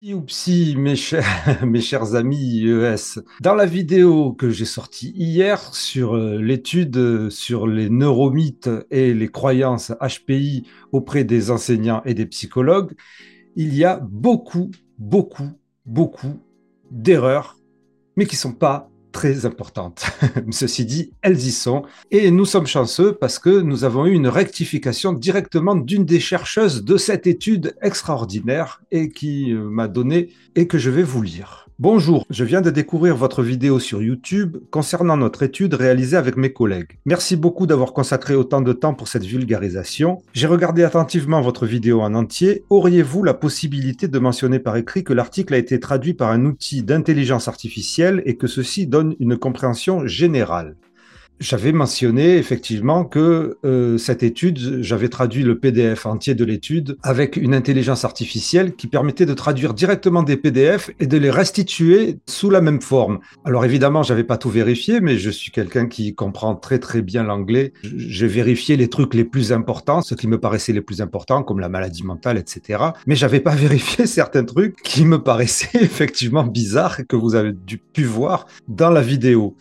Oupsi, mes chers, mes chers amis IES. Dans la vidéo que j'ai sortie hier sur euh, l'étude sur les neuromythes et les croyances HPI auprès des enseignants et des psychologues, il y a beaucoup, beaucoup, beaucoup d'erreurs, mais qui ne sont pas très importantes. Ceci dit, elles y sont. Et nous sommes chanceux parce que nous avons eu une rectification directement d'une des chercheuses de cette étude extraordinaire et qui euh, m'a donné et que je vais vous lire. Bonjour, je viens de découvrir votre vidéo sur YouTube concernant notre étude réalisée avec mes collègues. Merci beaucoup d'avoir consacré autant de temps pour cette vulgarisation. J'ai regardé attentivement votre vidéo en entier. Auriez-vous la possibilité de mentionner par écrit que l'article a été traduit par un outil d'intelligence artificielle et que ceci donne une compréhension générale? J'avais mentionné effectivement que euh, cette étude, j'avais traduit le PDF entier de l'étude avec une intelligence artificielle qui permettait de traduire directement des PDF et de les restituer sous la même forme. Alors évidemment, j'avais pas tout vérifié, mais je suis quelqu'un qui comprend très très bien l'anglais. J'ai vérifié les trucs les plus importants, ce qui me paraissait les plus importants, comme la maladie mentale, etc. Mais j'avais pas vérifié certains trucs qui me paraissaient effectivement bizarres que vous avez dû pu voir dans la vidéo.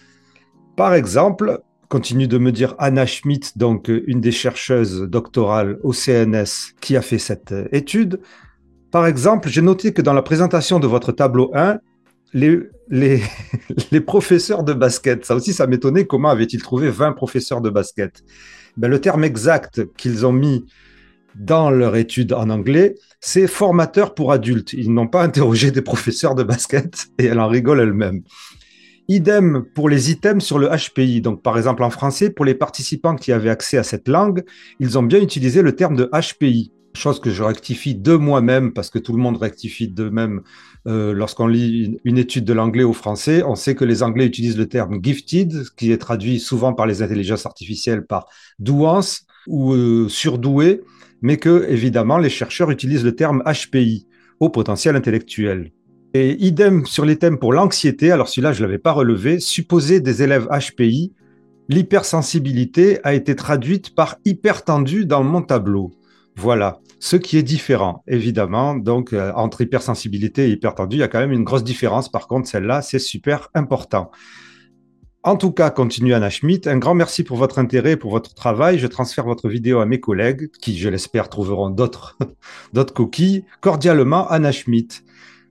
Par exemple, continue de me dire Anna Schmidt, donc une des chercheuses doctorales au CNS qui a fait cette étude. Par exemple, j'ai noté que dans la présentation de votre tableau 1, les, les, les professeurs de basket, ça aussi, ça m'étonnait, comment avaient-ils trouvé 20 professeurs de basket? Ben, Le terme exact qu'ils ont mis dans leur étude en anglais, c'est formateur pour adultes. Ils n'ont pas interrogé des professeurs de basket et elle en rigole elle-même. Idem pour les items sur le HPI. Donc, par exemple, en français, pour les participants qui avaient accès à cette langue, ils ont bien utilisé le terme de HPI. Chose que je rectifie de moi-même parce que tout le monde rectifie de même euh, lorsqu'on lit une étude de l'anglais au français. On sait que les Anglais utilisent le terme gifted, qui est traduit souvent par les intelligences artificielles par douance ou euh, surdoué, mais que évidemment les chercheurs utilisent le terme HPI, au potentiel intellectuel. Et idem sur les thèmes pour l'anxiété, alors celui-là, je ne l'avais pas relevé, supposé des élèves HPI, l'hypersensibilité a été traduite par hypertendu dans mon tableau. Voilà, ce qui est différent, évidemment. Donc, euh, entre hypersensibilité et hypertendu, il y a quand même une grosse différence. Par contre, celle-là, c'est super important. En tout cas, continue Anna Schmidt. Un grand merci pour votre intérêt et pour votre travail. Je transfère votre vidéo à mes collègues qui, je l'espère, trouveront d'autres coquilles. Cordialement, Anna Schmidt.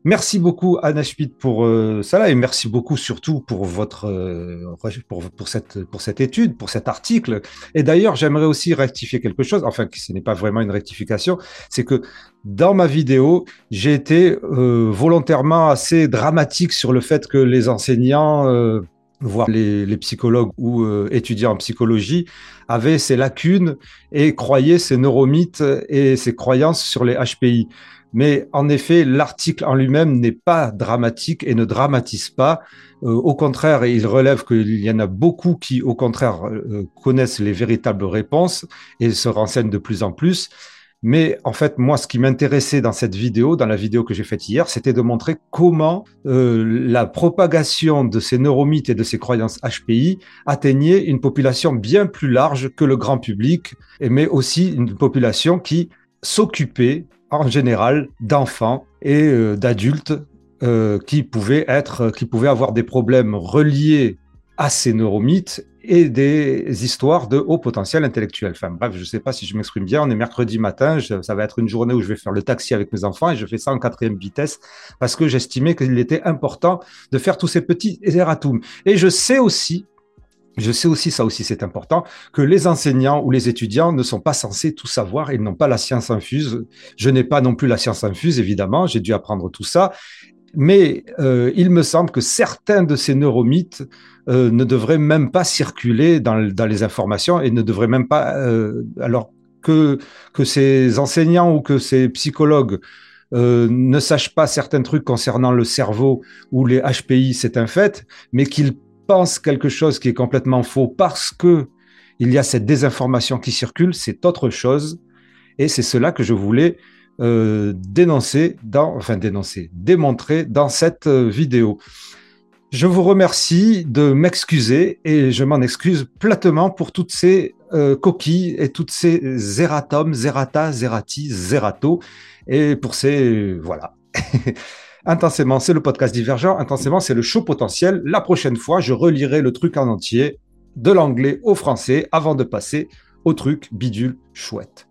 Merci beaucoup Anna Schmidt pour euh, et merci beaucoup surtout pour votre euh, pour, cette pour cette étude, pour cet article. Et d'ailleurs, j'aimerais aussi rectifier quelque chose, enfin ce n'est pas vraiment une rectification, c'est que dans ma vidéo, j'ai été euh, volontairement assez dramatique sur le fait que les enseignants voire les, les, psychologues ou étudiants en psychologie, avaient ces lacunes et croyaient ces neuromythes et ces croyances sur les HPI. Mais en effet, l'article en lui-même n'est pas dramatique et ne dramatise pas. Euh, au contraire, il relève qu'il y en a beaucoup qui, au contraire, euh, connaissent les véritables réponses et se renseignent de plus en plus. Mais en fait, moi, ce qui m'intéressait dans cette vidéo, dans la vidéo que j'ai faite hier, c'était de montrer comment euh, la propagation de ces neuromythes et de ces croyances HPI atteignait une population bien plus large que le grand public, mais aussi une population qui s'occupait en général d'enfants et euh, d'adultes euh, qui pouvaient être, qui pouvaient avoir des problèmes reliés à ces neuromythes et des histoires de haut potentiel intellectuel. Bref, je ne sais pas si je m'exprime bien. On est mercredi matin, ça va être une journée où je vais faire le taxi avec mes enfants et je fais ça en quatrième vitesse parce que j'estimais qu'il était important de faire tous ces petits erratums. Et je sais aussi je sais aussi, ça aussi c'est important, que les enseignants ou les étudiants ne sont pas censés tout savoir, ils n'ont pas la science infuse. Je n'ai pas non plus la science infuse, évidemment, j'ai dû apprendre tout ça. Mais euh, il me semble que certains de ces neuromythes euh, ne devraient même pas circuler dans, dans, les informations et ne devraient même pas, euh, alors que, que ces enseignants ou que ces psychologues ne sachent pas certains trucs concernant le cerveau ou les HPI, c'est un fait, mais qu'ils pense quelque chose qui est complètement faux parce que il y a cette désinformation qui circule, c'est autre chose. Et c'est cela que je voulais euh, dénoncer, dans, enfin dénoncer, démontrer dans cette euh, vidéo. Je vous remercie de m'excuser et je m'en excuse platement pour toutes ces euh, coquilles et toutes ces zératums, zerata, zerati, zerato et pour ces voilà Intensément, c'est le podcast divergent. Intensément, c'est le show potentiel. La prochaine fois, je relirai le truc en entier, de l'anglais au français, avant de passer au truc bidule chouette.